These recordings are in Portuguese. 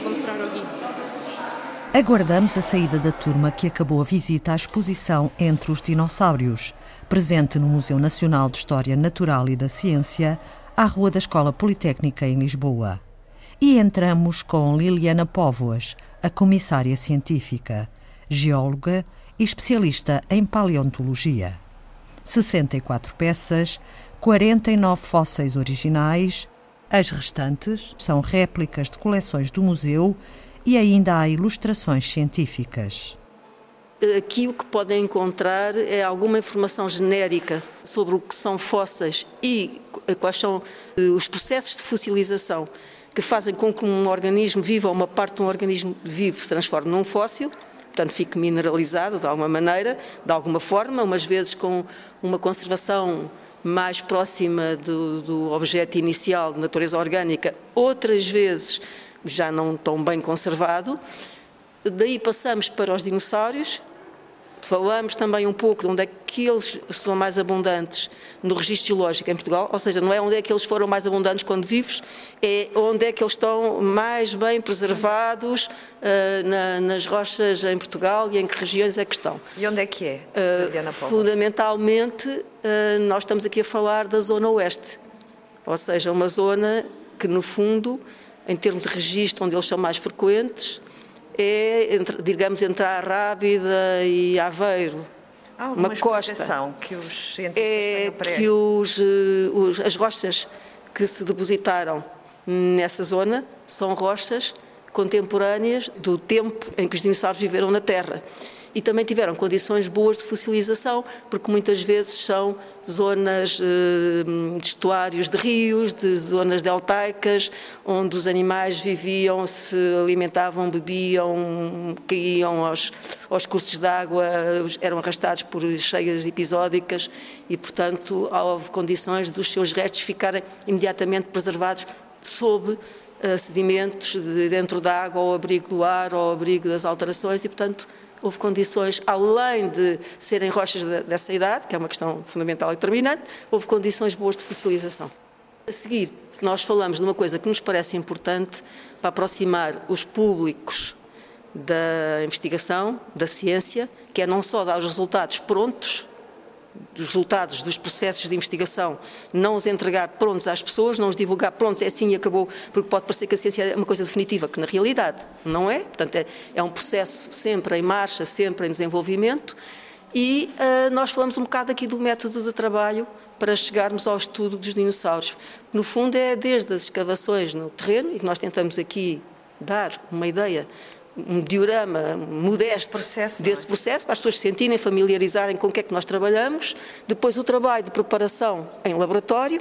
mostrar aqui. Aguardamos a saída da turma que acabou a visita à exposição Entre os Dinossauros, presente no Museu Nacional de História Natural e da Ciência, à Rua da Escola Politécnica em Lisboa. E entramos com Liliana Póvoas, a comissária científica, geóloga e especialista em paleontologia. 64 peças, 49 fósseis originais, as restantes são réplicas de coleções do museu e ainda há ilustrações científicas. Aqui o que podem encontrar é alguma informação genérica sobre o que são fósseis e quais são eh, os processos de fossilização que fazem com que um organismo vivo ou uma parte de um organismo vivo se transforme num fóssil, portanto fique mineralizado de alguma maneira, de alguma forma, umas vezes com uma conservação mais próxima do, do objeto inicial de natureza orgânica, outras vezes já não tão bem conservado. Daí passamos para os dinossauros, Falamos também um pouco de onde é que eles são mais abundantes no registro geológico em Portugal, ou seja, não é onde é que eles foram mais abundantes quando vivos, é onde é que eles estão mais bem preservados uh, na, nas rochas em Portugal e em que regiões é que estão. E onde é que é, uh, Fundamentalmente, uh, nós estamos aqui a falar da zona oeste, ou seja, uma zona que, no fundo, em termos de registro, onde eles são mais frequentes, é, entre, digamos, entre a Rábida e Aveiro. Há uma costa que os é que os, eh, os, as rochas que se depositaram nessa zona são rochas contemporâneas do tempo em que os dinossauros viveram na Terra. E também tiveram condições boas de fossilização, porque muitas vezes são zonas eh, de estuários de rios, de zonas deltaicas, onde os animais viviam, se alimentavam, bebiam, caíam aos, aos cursos de água, eram arrastados por cheias episódicas e, portanto, houve condições dos seus restos ficarem imediatamente preservados sob sedimentos de dentro da água, ao abrigo do ar, ao abrigo das alterações e, portanto, houve condições, além de serem rochas dessa idade, que é uma questão fundamental e determinante, houve condições boas de fossilização. A seguir, nós falamos de uma coisa que nos parece importante para aproximar os públicos da investigação, da ciência, que é não só dar os resultados prontos, dos resultados dos processos de investigação, não os entregar prontos às pessoas, não os divulgar prontos, é assim e acabou, porque pode parecer que a ciência é uma coisa definitiva, que na realidade não é. Portanto, é, é um processo sempre em marcha, sempre em desenvolvimento. E uh, nós falamos um bocado aqui do método de trabalho para chegarmos ao estudo dos dinossauros. No fundo, é desde as escavações no terreno, e que nós tentamos aqui dar uma ideia um diorama modesto processo, desse é? processo, para as pessoas se sentirem, familiarizarem com o que é que nós trabalhamos. Depois o trabalho de preparação em laboratório,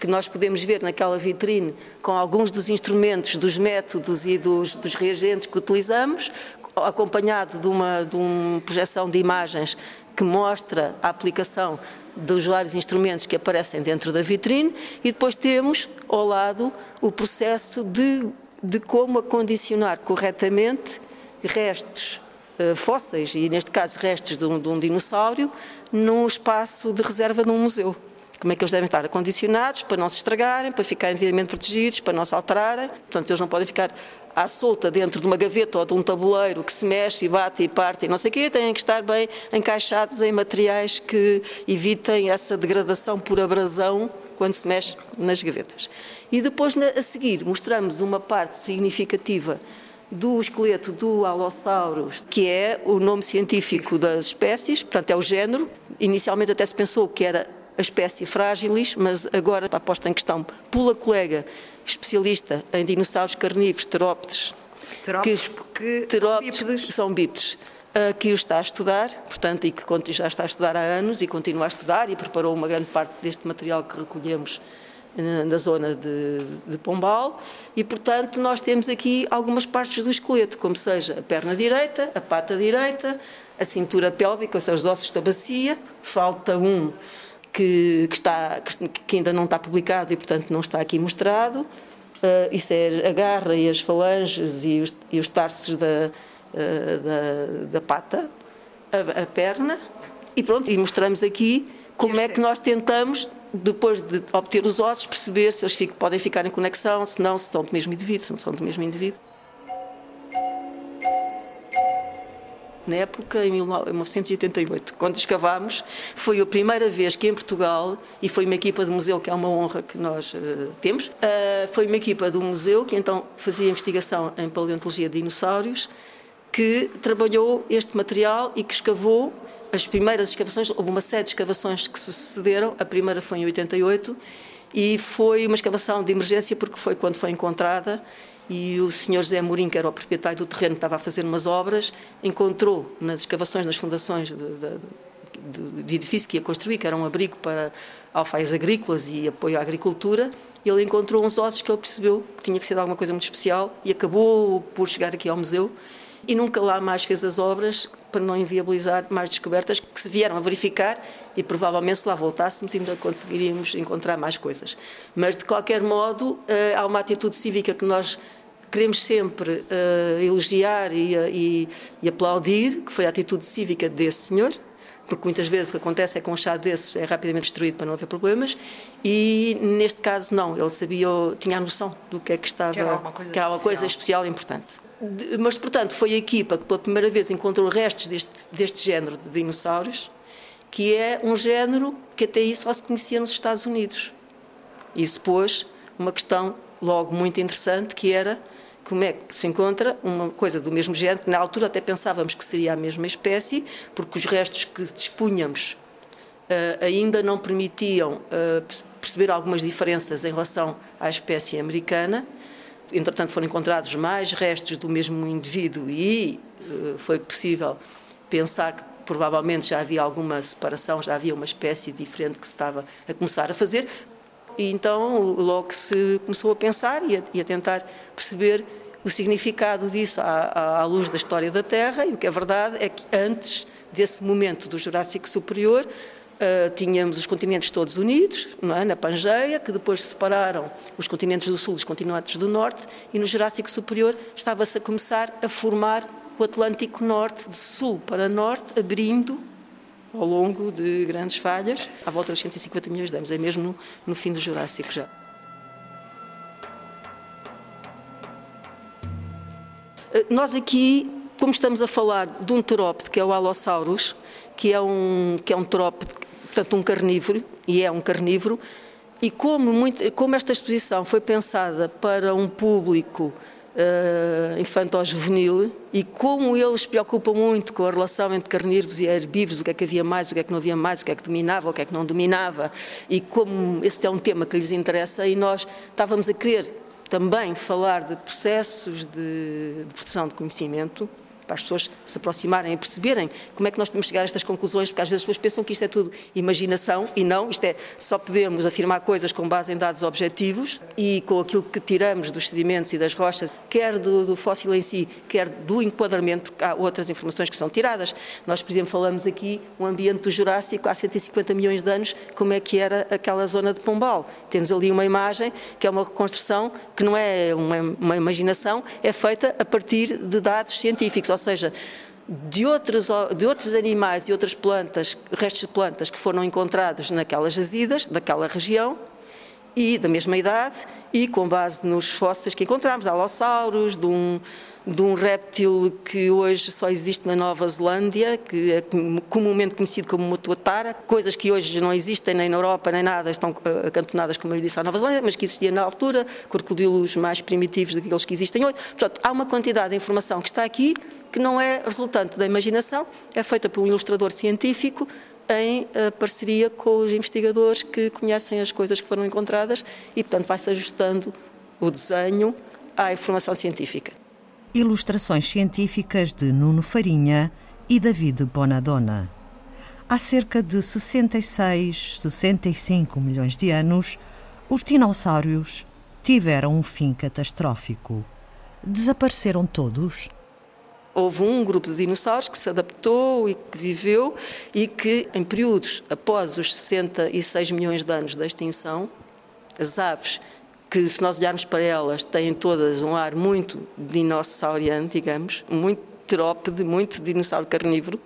que nós podemos ver naquela vitrine com alguns dos instrumentos, dos métodos e dos, dos reagentes que utilizamos, acompanhado de uma, de uma projeção de imagens que mostra a aplicação dos vários instrumentos que aparecem dentro da vitrine e depois temos ao lado o processo de de como acondicionar corretamente restos uh, fósseis, e neste caso restos de um, de um dinossauro, num espaço de reserva num museu. Como é que eles devem estar acondicionados para não se estragarem, para ficarem devidamente protegidos, para não se alterarem. Portanto, eles não podem ficar à solta dentro de uma gaveta ou de um tabuleiro que se mexe e bate e parte e não sei o quê, têm que estar bem encaixados em materiais que evitem essa degradação por abrasão quando se mexe nas gavetas. E depois, a seguir, mostramos uma parte significativa do esqueleto do Allosaurus, que é o nome científico das espécies, portanto é o género. Inicialmente até se pensou que era a espécie Fragilis, mas agora está posta em questão pela colega especialista em dinossauros carnívoros, terópteros. Terópteros que, porque terópteros são bípedes. São bípedes que o está a estudar, portanto, e que já está a estudar há anos e continua a estudar e preparou uma grande parte deste material que recolhemos na zona de, de, Pombal e, portanto, nós temos aqui algumas partes do esqueleto, como seja a perna direita, a pata direita, a cintura pélvica, ou seja, os ossos da bacia, falta um que, que, está, que ainda não está publicado e, portanto, não está aqui mostrado. Uh, isso é a garra e as falanges e os, e os tarsos da, eh, da, da, pata, a, a, perna, e pronto, e mostramos aqui como é que nós tentamos, depois de obter os ossos, perceber se eles fico, podem ficar em conexão, se não, se são do mesmo indivíduo, se não são do mesmo indivíduo. na época, em 1988, quando escavámos, foi a primeira vez que em Portugal, e foi uma equipa de museu, que é uma honra que nós uh, temos, uh, foi uma equipa do museu que então fazia investigação em paleontologia de dinossauros que trabalhou este material e que escavou as primeiras escavações, houve uma série de escavações que se sucederam, a primeira foi em 88, e foi uma escavação de emergência porque foi quando foi encontrada e o senhor José Mourinho, que era o proprietário do terreno, estava a fazer umas obras, encontrou nas escavações, nas fundações de, de, de edifício que ia construir, que era um abrigo para alfaias agrícolas e apoio à agricultura, ele encontrou uns ossos que ele percebeu que tinha que ser de alguma coisa muito especial e acabou por chegar aqui ao museu e nunca lá mais fez as obras para não inviabilizar mais descobertas que se vieram a verificar e provavelmente se lá voltássemos ainda conseguiríamos encontrar mais coisas. Mas de qualquer modo eh, há uma atitude cívica que nós queremos sempre uh, elogiar e, e, e, aplaudir, que foi a atitude cívica desse senhor, porque muitas vezes o que acontece é que um chá desses é rapidamente destruído para não haver problemas, e neste caso não, ele sabia, tinha a noção do que é que estava, que era uma coisa, era uma coisa especial e importante. Mas, portanto, foi a equipa que pela primeira vez encontrou restos deste, deste género de dinossauros, que é um género que até isso só se conhecia nos Estados Unidos. Isso pôs uma questão logo muito interessante, que era como é que se encontra uma coisa do mesmo género, que na altura até pensávamos que seria a mesma espécie, porque os restos que dispunhamos uh, ainda não permitiam uh, perceber algumas diferenças em relação à espécie americana. Entretanto, foram encontrados mais restos do mesmo indivíduo e uh, foi possível pensar que provavelmente já havia alguma separação, já havia uma espécie diferente que se estava a começar a fazer, e então logo se começou a pensar e a, e a tentar perceber o significado disso à, à, luz da história da Terra, e o que é verdade é que antes desse momento do Jurássico Superior, Uh, tínhamos os continentes todos unidos, é? na Pangeia, que depois separaram os continentes do Sul dos continentes do Norte, e no Jurássico Superior estava-se a começar a formar o Atlântico Norte, de Sul para Norte, abrindo ao longo de grandes falhas, à volta dos 150 milhões de anos, é mesmo no, fim do Jurássico já. Eh, nós aqui, como estamos a falar de um terópode, que é o Allosaurus, que é um, que é um terópode, portanto um carnívoro, e é um carnívoro, e como, muito, como esta exposição foi pensada para um público uh, infanto-juvenil e como eles se preocupam muito com a relação entre carnívoros e herbívoros, o que é que havia mais, o que é que não havia mais, o que é que dominava, o que é que não dominava, e como esse é um tema que lhes interessa, e nós estávamos a querer também falar de processos de, de produção de conhecimento para as pessoas se aproximarem e perceberem como é que nós podemos chegar a estas conclusões, porque às vezes as pessoas pensam que isto é tudo imaginação e não, isto é, só podemos afirmar coisas com base em dados objetivos e com aquilo que tiramos dos sedimentos e das rochas, quer do, do fóssil em si, quer do enquadramento, porque há outras informações que são tiradas. Nós, por exemplo, falamos aqui um ambiente do Jurássico há 150 milhões de anos, como é que era aquela zona de Pombal. Temos ali uma imagem que é uma reconstrução que não é uma, uma imaginação, é feita a partir de dados científicos, ou seja, de outros, de outros animais e outras plantas, restos de plantas que foram encontrados naquelas jazidas, daquela região, e da mesma idade, e com base nos fósseis que encontramos, alossauros, de um, de um réptil que hoje só existe na Nova Zelândia, que é comumente conhecido como motuatara, coisas que hoje não existem nem na Europa nem nada, estão eh, acantonadas, como eu disse, à Nova Zelândia, mas que existiam na altura, crocodilos mais primitivos do que aqueles que existem hoje. Portanto, há uma quantidade de informação que está aqui que não é resultante da imaginação, é feita por um ilustrador científico em uh, parceria com os investigadores que conhecem as coisas que foram encontradas e, portanto, vai-se ajustando o desenho à informação científica. Ilustrações científicas de Nuno Farinha e David Bonadonna. Há cerca de 66, 65 milhões de anos, os dinossauros tiveram um fim catastrófico. Desapareceram todos? Houve um grupo de dinossauros que se adaptou e que viveu e que, em períodos após os 66 milhões de anos da extinção, as aves que se nós olharmos para elas têm todas um ar muito dinossauriano, digamos, muito terópede, muito dinossauro carnívoro,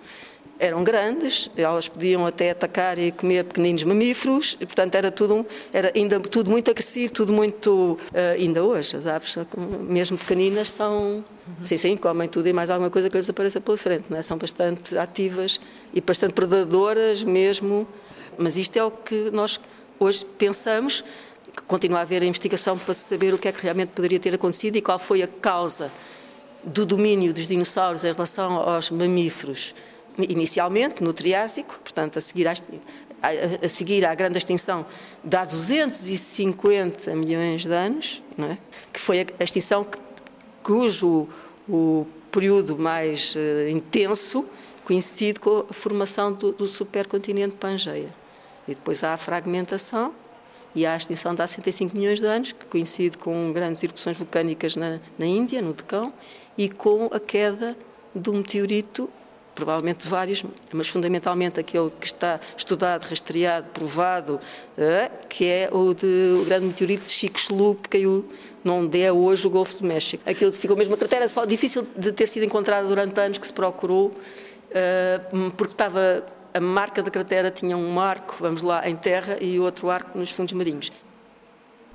eram grandes, elas podiam até atacar e comer pequeninos mamíferos, e, portanto era tudo, era ainda tudo muito agressivo, tudo muito. Uh, ainda hoje, as aves, mesmo pequeninas, são. Sim, sim, comem tudo e mais alguma coisa que lhes apareça pela frente, é? são bastante ativas e bastante predadoras mesmo, mas isto é o que nós hoje pensamos, que continua a haver a investigação para saber o que é que realmente poderia ter acontecido e qual foi a causa do domínio dos dinossauros em relação aos mamíferos inicialmente no Triásico, portanto, a seguir, à, a, a seguir à grande extinção de há 250 milhões de anos, é? que foi a extinção cujo o período mais uh, intenso coincide com a formação do, do supercontinente Pangeia. E depois há a fragmentação e há a extinção de há 65 milhões de anos, que coincide com grandes erupções vulcânicas na, na Índia, no Decão, e com a queda do meteorito provavelmente vários, mas fundamentalmente aquele que está estudado, rastreado, provado, eh, que é o, de, o grande meteorito de Chicxulub, que caiu onde é hoje o Golfo do México. Aquilo ficou mesmo a cratera, só difícil de ter sido encontrado durante anos que se procurou, eh, porque estava a marca da cratera tinha um arco, vamos lá, em terra e outro arco nos fundos marinhos.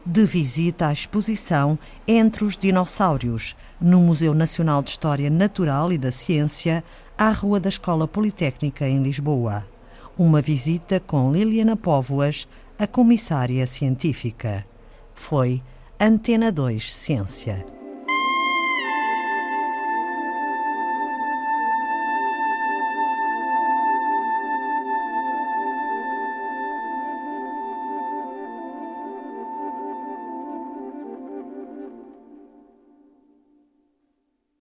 De visita à exposição Entre os Dinossauros, no Museu Nacional de História Natural e da Ciência, à Rua da Escola Politécnica em Lisboa. Uma visita com Liliana Póvoas, a comissária científica. Foi Antena 2 Ciência.